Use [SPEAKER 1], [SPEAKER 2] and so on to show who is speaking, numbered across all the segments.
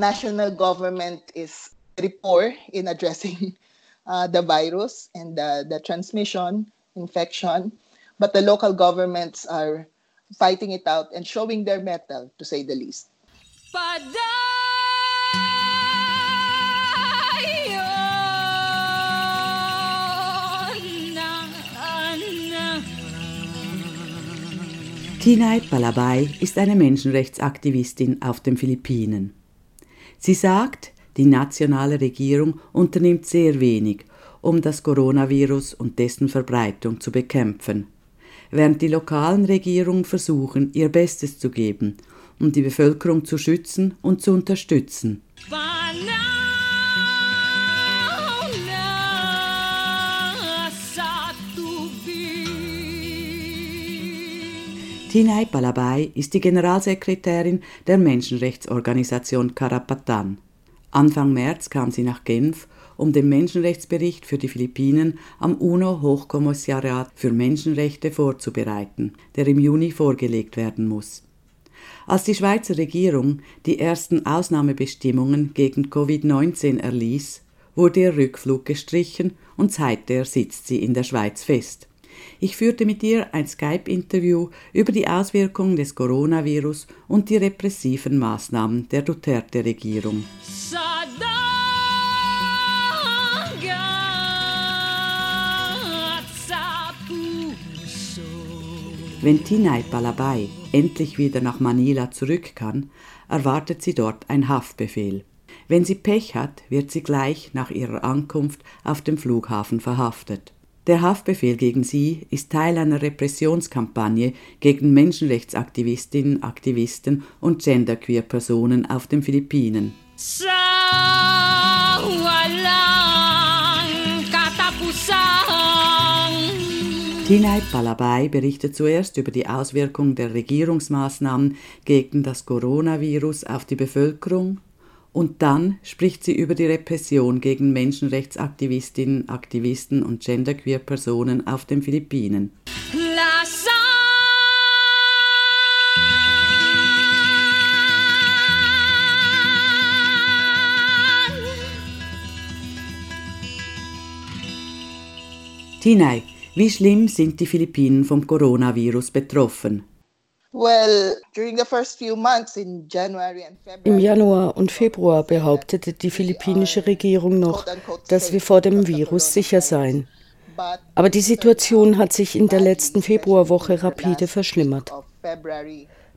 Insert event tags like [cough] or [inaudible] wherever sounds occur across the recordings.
[SPEAKER 1] national government is very poor in addressing [laughs] uh, the virus and the, the transmission, infection, but the local governments are fighting it out and showing their mettle, to say the least.
[SPEAKER 2] Tinay Palabay ist eine Menschenrechtsaktivistin auf den Philippinen. Sie sagt, die nationale Regierung unternimmt sehr wenig, um das Coronavirus und dessen Verbreitung zu bekämpfen, während die lokalen Regierungen versuchen, ihr Bestes zu geben, um die Bevölkerung zu schützen und zu unterstützen. Tinay Palabay ist die Generalsekretärin der Menschenrechtsorganisation Karapatan. Anfang März kam sie nach Genf, um den Menschenrechtsbericht für die Philippinen am UNO-Hochkommissariat für Menschenrechte vorzubereiten, der im Juni vorgelegt werden muss. Als die Schweizer Regierung die ersten Ausnahmebestimmungen gegen Covid-19 erließ, wurde ihr Rückflug gestrichen und seither sitzt sie in der Schweiz fest. Ich führte mit ihr ein Skype-Interview über die Auswirkungen des Coronavirus und die repressiven Maßnahmen der Duterte-Regierung. Wenn Tinay Palabay endlich wieder nach Manila zurück kann, erwartet sie dort ein Haftbefehl. Wenn sie Pech hat, wird sie gleich nach ihrer Ankunft auf dem Flughafen verhaftet. Der Haftbefehl gegen sie ist Teil einer Repressionskampagne gegen Menschenrechtsaktivistinnen, Aktivisten und Genderqueer-Personen auf den Philippinen. Tinay Palabay berichtet zuerst über die Auswirkungen der Regierungsmaßnahmen gegen das Coronavirus auf die Bevölkerung und dann spricht sie über die Repression gegen Menschenrechtsaktivistinnen, Aktivisten und Genderqueer-Personen auf den Philippinen. Tinay, wie schlimm sind die Philippinen vom Coronavirus betroffen?
[SPEAKER 3] Im Januar und Februar behauptete die philippinische Regierung noch, dass wir vor dem Virus sicher seien. Aber die Situation hat sich in der letzten Februarwoche rapide verschlimmert.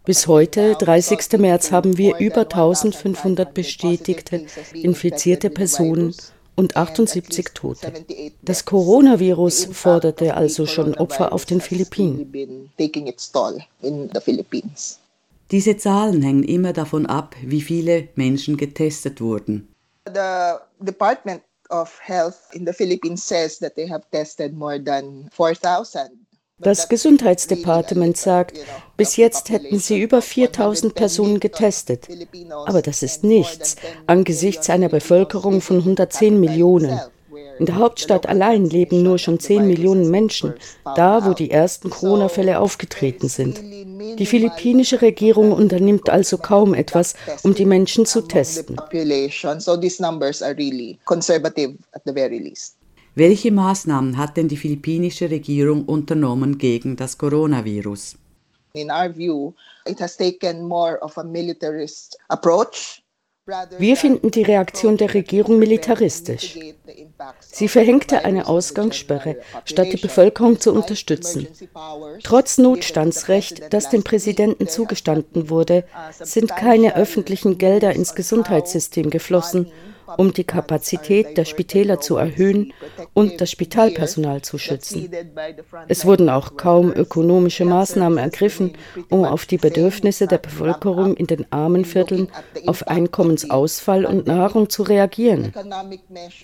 [SPEAKER 3] Bis heute, 30. März, haben wir über 1500 bestätigte infizierte Personen und 78 Tote. Das Coronavirus forderte also schon Opfer auf den Philippinen.
[SPEAKER 2] Diese Zahlen hängen immer davon ab, wie viele Menschen getestet wurden. The Department of Health in the Philippines says that they have tested more than 4000
[SPEAKER 3] das Gesundheitsdepartement sagt, bis jetzt hätten sie über 4000 Personen getestet. Aber das ist nichts angesichts einer Bevölkerung von 110 Millionen. In der Hauptstadt allein leben nur schon 10 Millionen Menschen, da wo die ersten Corona-Fälle aufgetreten sind. Die philippinische Regierung unternimmt also kaum etwas, um die Menschen zu testen.
[SPEAKER 2] Welche Maßnahmen hat denn die philippinische Regierung unternommen gegen das Coronavirus? In our view, it has taken more of a militarist approach.
[SPEAKER 3] Wir finden die Reaktion der Regierung militaristisch. Sie verhängte eine Ausgangssperre, statt die Bevölkerung zu unterstützen. Trotz Notstandsrecht, das dem Präsidenten zugestanden wurde, sind keine öffentlichen Gelder ins Gesundheitssystem geflossen, um die Kapazität der Spitäler zu erhöhen und das Spitalpersonal zu schützen. Es wurden auch kaum ökonomische Maßnahmen ergriffen, um auf die Bedürfnisse der Bevölkerung in den armen Vierteln auf Einkommensausfall und Nahrung zu reagieren.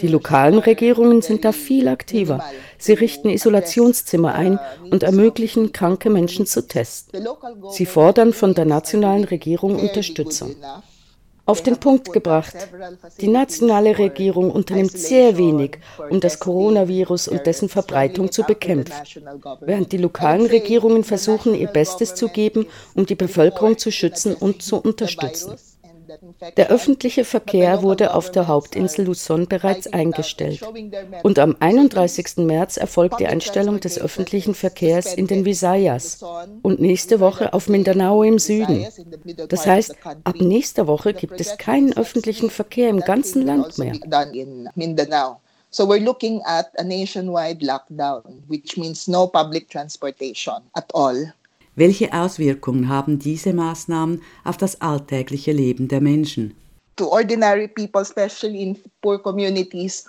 [SPEAKER 3] Die lokalen Regierungen sind da viel aktiver. Sie richten Isolationszimmer ein und ermöglichen, kranke Menschen zu testen. Sie fordern von der nationalen Regierung Unterstützung auf den Punkt gebracht. Die nationale Regierung unternimmt sehr wenig, um das Coronavirus und dessen Verbreitung zu bekämpfen, während die lokalen Regierungen versuchen, ihr Bestes zu geben, um die Bevölkerung zu schützen und zu unterstützen. Der öffentliche Verkehr wurde auf der Hauptinsel Luzon bereits eingestellt. Und am 31. März erfolgt die Einstellung des öffentlichen Verkehrs in den Visayas und nächste Woche auf Mindanao im Süden. Das heißt, ab nächster Woche gibt es keinen öffentlichen Verkehr im ganzen Land mehr.
[SPEAKER 1] So we're looking at a nationwide lockdown, which means no public transportation at all.
[SPEAKER 2] Welche Auswirkungen haben diese Maßnahmen auf das alltägliche Leben der Menschen?
[SPEAKER 1] To ordinary people, especially in poor communities,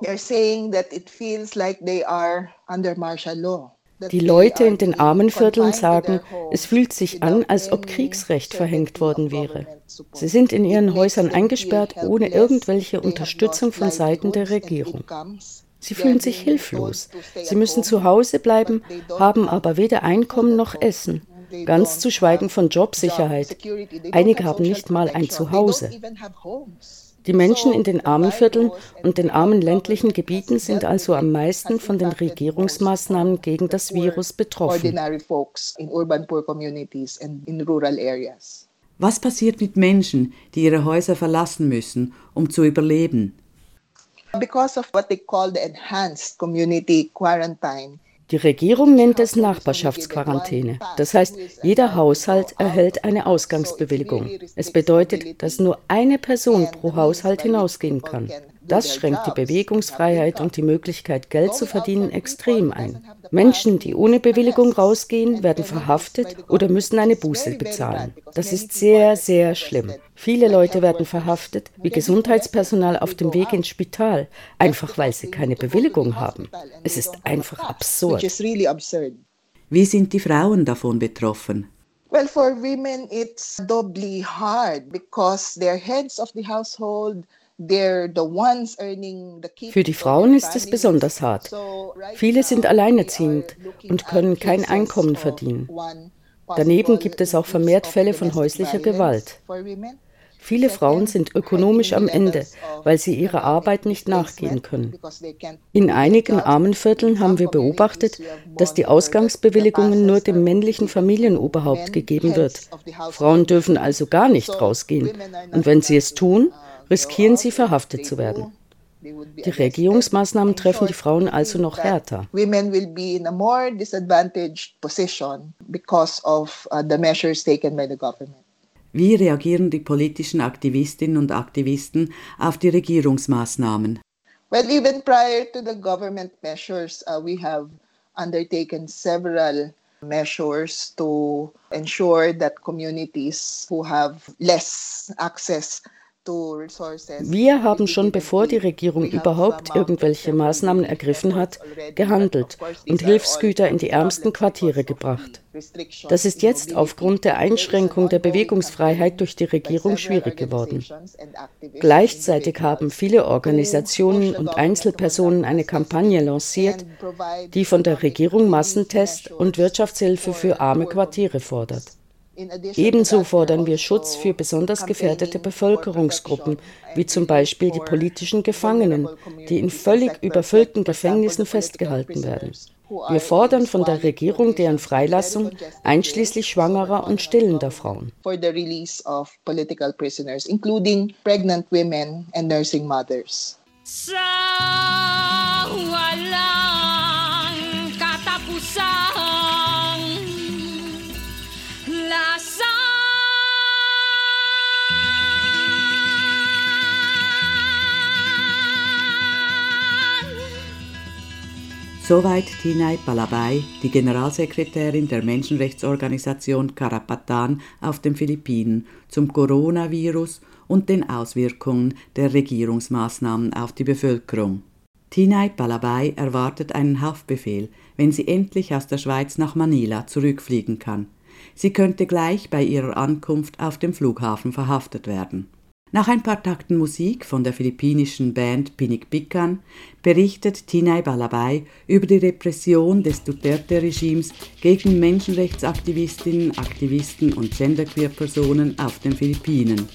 [SPEAKER 1] they're saying that it feels like they are under martial law.
[SPEAKER 3] Die Leute in den Armenvierteln sagen, es fühlt sich an, als ob Kriegsrecht verhängt worden wäre. Sie sind in ihren Häusern eingesperrt, ohne irgendwelche Unterstützung von Seiten der Regierung. Sie fühlen sich hilflos. Sie müssen zu Hause bleiben, haben aber weder Einkommen noch Essen. Ganz zu schweigen von Jobsicherheit. Einige haben nicht mal ein Zuhause. Die Menschen in den armen Vierteln und den armen ländlichen Gebieten sind also am meisten von den Regierungsmaßnahmen gegen das Virus betroffen.
[SPEAKER 2] Was passiert mit Menschen, die ihre Häuser verlassen müssen, um zu überleben?
[SPEAKER 1] Because of what they call the enhanced community quarantine,
[SPEAKER 3] die Regierung nennt es Nachbarschaftsquarantäne. Das heißt, jeder Haushalt erhält eine Ausgangsbewilligung. Es bedeutet, dass nur eine Person pro Haushalt hinausgehen kann. Das schränkt die Bewegungsfreiheit und die Möglichkeit, Geld zu verdienen, extrem ein. Menschen, die ohne Bewilligung rausgehen, werden verhaftet oder müssen eine Buße bezahlen. Das ist sehr, sehr schlimm. Viele Leute werden verhaftet, wie Gesundheitspersonal auf dem Weg ins Spital, einfach weil sie keine Bewilligung haben. Es ist einfach absurd.
[SPEAKER 2] Wie sind die Frauen davon betroffen?
[SPEAKER 1] Well, for women, it's doubly hard because they're heads of the household.
[SPEAKER 3] Für die Frauen ist es besonders hart. Viele sind alleinerziehend und können kein Einkommen verdienen. Daneben gibt es auch vermehrt Fälle von häuslicher Gewalt. Viele Frauen sind ökonomisch am Ende, weil sie ihrer Arbeit nicht nachgehen können. In einigen armen Vierteln haben wir beobachtet, dass die Ausgangsbewilligungen nur dem männlichen Familienoberhaupt gegeben wird. Frauen dürfen also gar nicht rausgehen. Und wenn sie es tun, riskieren sie verhaftet zu werden. Die Regierungsmaßnahmen treffen die Frauen also noch härter.
[SPEAKER 1] Women will be in a more disadvantaged position because of uh, the measures taken by the government.
[SPEAKER 2] Wie reagieren die politischen Aktivistinnen und Aktivisten auf die Regierungsmaßnahmen?
[SPEAKER 1] Well, even prior to the government measures, uh, we have undertaken several measures to ensure that communities who have less access
[SPEAKER 3] wir haben schon bevor die Regierung überhaupt irgendwelche Maßnahmen ergriffen hat, gehandelt und Hilfsgüter in die ärmsten Quartiere gebracht. Das ist jetzt aufgrund der Einschränkung der Bewegungsfreiheit durch die Regierung schwierig geworden. Gleichzeitig haben viele Organisationen und Einzelpersonen eine Kampagne lanciert, die von der Regierung Massentest und Wirtschaftshilfe für arme Quartiere fordert. Ebenso fordern wir Schutz für besonders gefährdete Bevölkerungsgruppen, wie zum Beispiel die politischen Gefangenen, die in völlig überfüllten Gefängnissen festgehalten werden. Wir fordern von der Regierung deren Freilassung, einschließlich schwangerer und stillender Frauen. Walang
[SPEAKER 2] Soweit Tinay Palabay, die Generalsekretärin der Menschenrechtsorganisation Karapatan auf den Philippinen zum Coronavirus und den Auswirkungen der Regierungsmaßnahmen auf die Bevölkerung. Tinay Palabay erwartet einen Haftbefehl, wenn sie endlich aus der Schweiz nach Manila zurückfliegen kann. Sie könnte gleich bei ihrer Ankunft auf dem Flughafen verhaftet werden. Nach ein paar Takten Musik von der philippinischen Band Pinik Pikan berichtet Tinay Balabay über die Repression des Duterte-Regimes gegen Menschenrechtsaktivistinnen, Aktivisten und Genderqueer-Personen auf den Philippinen.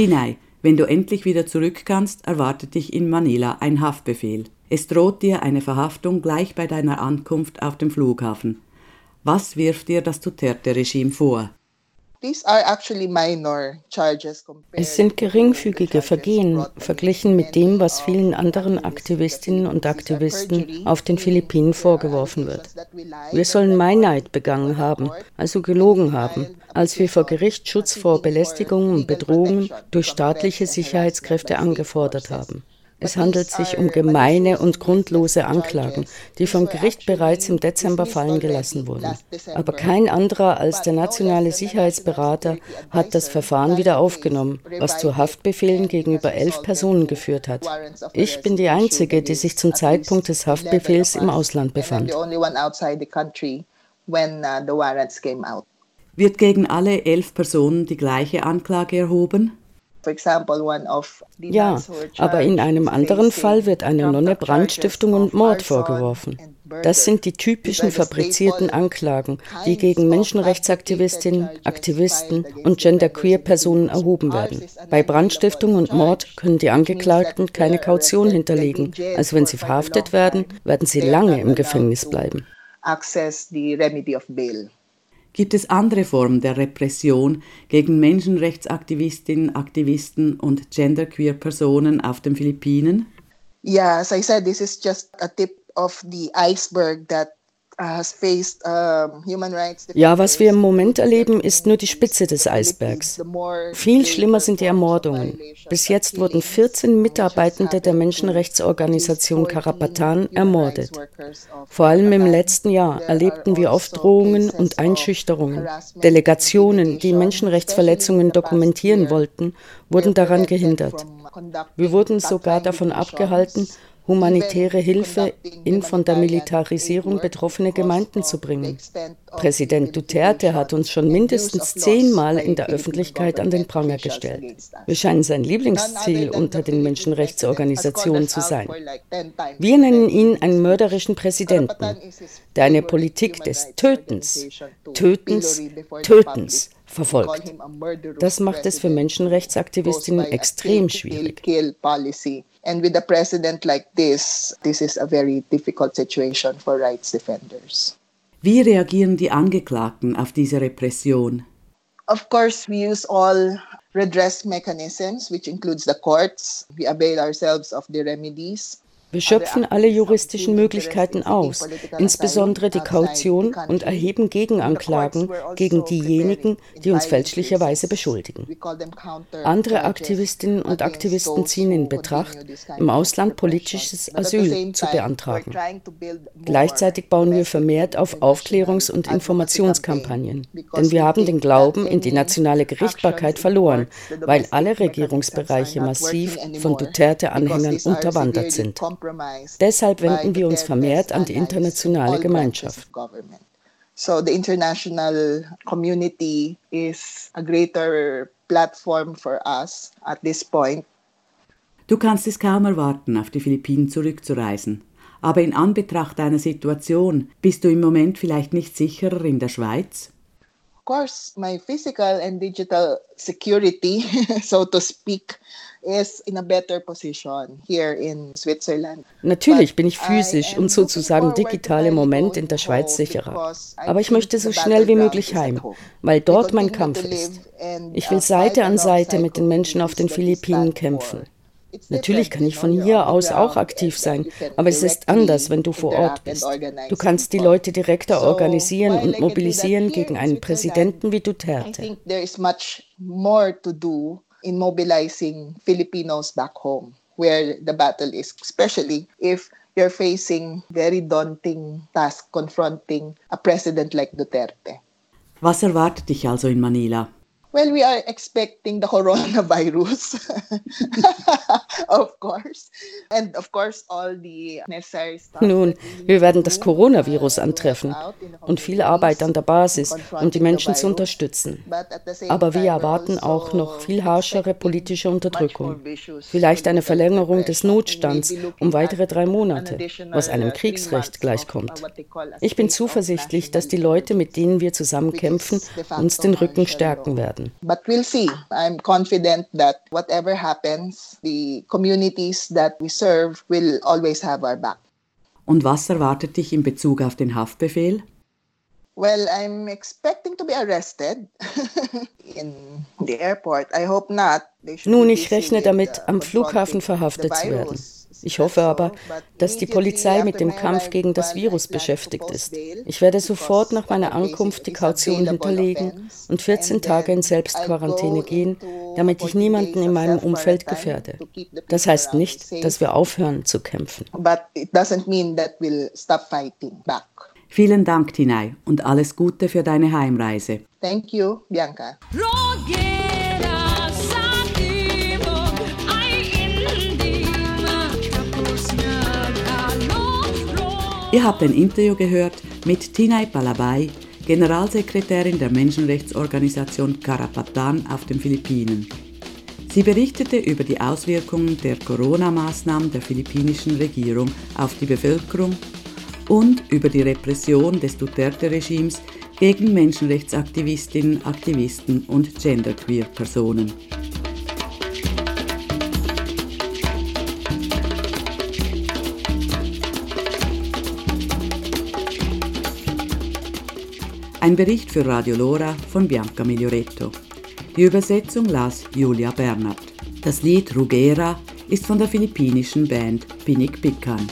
[SPEAKER 2] Tinay, wenn du endlich wieder zurück kannst, erwartet dich in Manila ein Haftbefehl. Es droht dir eine Verhaftung gleich bei deiner Ankunft auf dem Flughafen. Was wirft dir das Duterte-Regime vor?
[SPEAKER 3] Es sind geringfügige Vergehen verglichen mit dem, was vielen anderen Aktivistinnen und Aktivisten auf den Philippinen vorgeworfen wird. Wir sollen Meineid begangen haben, also gelogen haben, als wir vor Gericht Schutz vor Belästigungen und Bedrohungen durch staatliche Sicherheitskräfte angefordert haben. Es handelt sich um gemeine und grundlose Anklagen, die vom Gericht bereits im Dezember fallen gelassen wurden. Aber kein anderer als der nationale Sicherheitsberater hat das Verfahren wieder aufgenommen, was zu Haftbefehlen gegenüber elf Personen geführt hat. Ich bin die Einzige, die sich zum Zeitpunkt des Haftbefehls im Ausland befand.
[SPEAKER 2] Wird gegen alle elf Personen die gleiche Anklage erhoben?
[SPEAKER 3] Ja, aber in einem anderen Fall wird einer Nonne Brandstiftung und Mord vorgeworfen. Das sind die typischen fabrizierten Anklagen, die gegen Menschenrechtsaktivistinnen, Aktivisten und Genderqueer-Personen erhoben werden. Bei Brandstiftung und Mord können die Angeklagten keine Kaution hinterlegen, also wenn sie verhaftet werden, werden sie lange im Gefängnis bleiben. Access the remedy of bail.
[SPEAKER 2] Gibt es andere Formen der Repression gegen Menschenrechtsaktivistinnen, Aktivisten und genderqueer Personen auf den Philippinen?
[SPEAKER 1] Yeah, as I said, this is just a tip of the iceberg that
[SPEAKER 3] ja, was wir im Moment erleben, ist nur die Spitze des Eisbergs. Viel schlimmer sind die Ermordungen. Bis jetzt wurden 14 Mitarbeitende der Menschenrechtsorganisation Karapatan ermordet. Vor allem im letzten Jahr erlebten wir oft Drohungen und Einschüchterungen. Delegationen, die Menschenrechtsverletzungen dokumentieren wollten, wurden daran gehindert. Wir wurden sogar davon abgehalten, humanitäre Hilfe in von der Militarisierung betroffene Gemeinden zu bringen. Präsident Duterte hat uns schon mindestens zehnmal in der Öffentlichkeit an den Pranger gestellt. Wir scheinen sein Lieblingsziel unter den Menschenrechtsorganisationen zu sein. Wir nennen ihn einen mörderischen Präsidenten, der eine Politik des Tötens, Tötens, Tötens verfolgt. Das macht es für Menschenrechtsaktivistinnen extrem schwierig. And with a president like this, this is a very difficult situation for rights defenders.
[SPEAKER 2] Wie reagieren die Angeklagten auf diese Repression?
[SPEAKER 1] Of course, we use all redress mechanisms, which includes the courts. We avail ourselves of the remedies.
[SPEAKER 3] Wir schöpfen alle juristischen Möglichkeiten aus, insbesondere die Kaution und erheben Gegenanklagen gegen diejenigen, die uns fälschlicherweise beschuldigen. Andere Aktivistinnen und Aktivisten ziehen in Betracht, im Ausland politisches Asyl zu beantragen. Gleichzeitig bauen wir vermehrt auf Aufklärungs- und Informationskampagnen, denn wir haben den Glauben in die nationale Gerichtbarkeit verloren, weil alle Regierungsbereiche massiv von Duterte-Anhängern unterwandert sind. Deshalb wenden wir uns vermehrt an die internationale Gemeinschaft.
[SPEAKER 1] So the international community is a greater platform for us at this point.
[SPEAKER 2] Du kannst es kaum erwarten, auf die Philippinen zurückzureisen. Aber in Anbetracht deiner Situation bist du im Moment vielleicht nicht sicherer in der Schweiz?
[SPEAKER 1] Of course, my physical and digital security, [laughs] so to speak,
[SPEAKER 3] Natürlich bin ich physisch und sozusagen digital im Moment in der Schweiz sicherer. Aber ich möchte so schnell wie möglich heim, weil dort mein Kampf ist. Ich will Seite an Seite mit den Menschen auf den Philippinen kämpfen. Natürlich kann ich von hier aus auch aktiv sein, aber es ist anders, wenn du vor Ort bist. Du kannst die Leute direkter organisieren und mobilisieren gegen einen Präsidenten wie Duterte
[SPEAKER 1] in mobilizing Filipinos back home where the battle is, especially if you're facing very daunting task confronting a president like Duterte.
[SPEAKER 2] Was erwartet dich also in Manila?
[SPEAKER 1] Well, we are expecting the coronavirus, [laughs] of course. And of course all the necessary stuff.
[SPEAKER 3] Nun, wir werden das Coronavirus antreffen und viel Arbeit an der Basis, um die Menschen zu unterstützen. Aber wir erwarten auch noch viel harschere politische Unterdrückung. Vielleicht eine Verlängerung des Notstands um weitere drei Monate, was einem Kriegsrecht gleichkommt. Ich bin zuversichtlich, dass die Leute, mit denen wir zusammen kämpfen, uns den Rücken stärken werden. Werden.
[SPEAKER 1] But we'll see. I'm confident that whatever happens, the communities that we serve will always have our back.
[SPEAKER 2] Und was erwartet dich in Bezug auf den Haftbefehl?
[SPEAKER 1] Well, I'm expecting to be arrested [laughs] in the airport. I hope not.
[SPEAKER 3] Nun, ich rechne damit, am Flughafen verhaftet zu werden. Ich hoffe aber, dass die Polizei mit dem Kampf gegen das Virus beschäftigt ist. Ich werde sofort nach meiner Ankunft die Kaution hinterlegen und 14 Tage in Selbstquarantäne gehen, damit ich niemanden in meinem Umfeld gefährde. Das heißt nicht, dass wir aufhören zu kämpfen.
[SPEAKER 2] Vielen Dank, Tinay, und alles Gute für deine Heimreise.
[SPEAKER 1] Thank you, Bianca.
[SPEAKER 2] Ihr habt ein Interview gehört mit Tinay Palabay, Generalsekretärin der Menschenrechtsorganisation Karapatan auf den Philippinen. Sie berichtete über die Auswirkungen der Corona-Maßnahmen der philippinischen Regierung auf die Bevölkerung und über die Repression des Duterte-Regimes gegen Menschenrechtsaktivistinnen, Aktivisten und Genderqueer-Personen. Ein Bericht für Radio Lora von Bianca Miglioretto. Die Übersetzung las Julia Bernhardt. Das Lied Rugera ist von der philippinischen Band Pinik Pikan.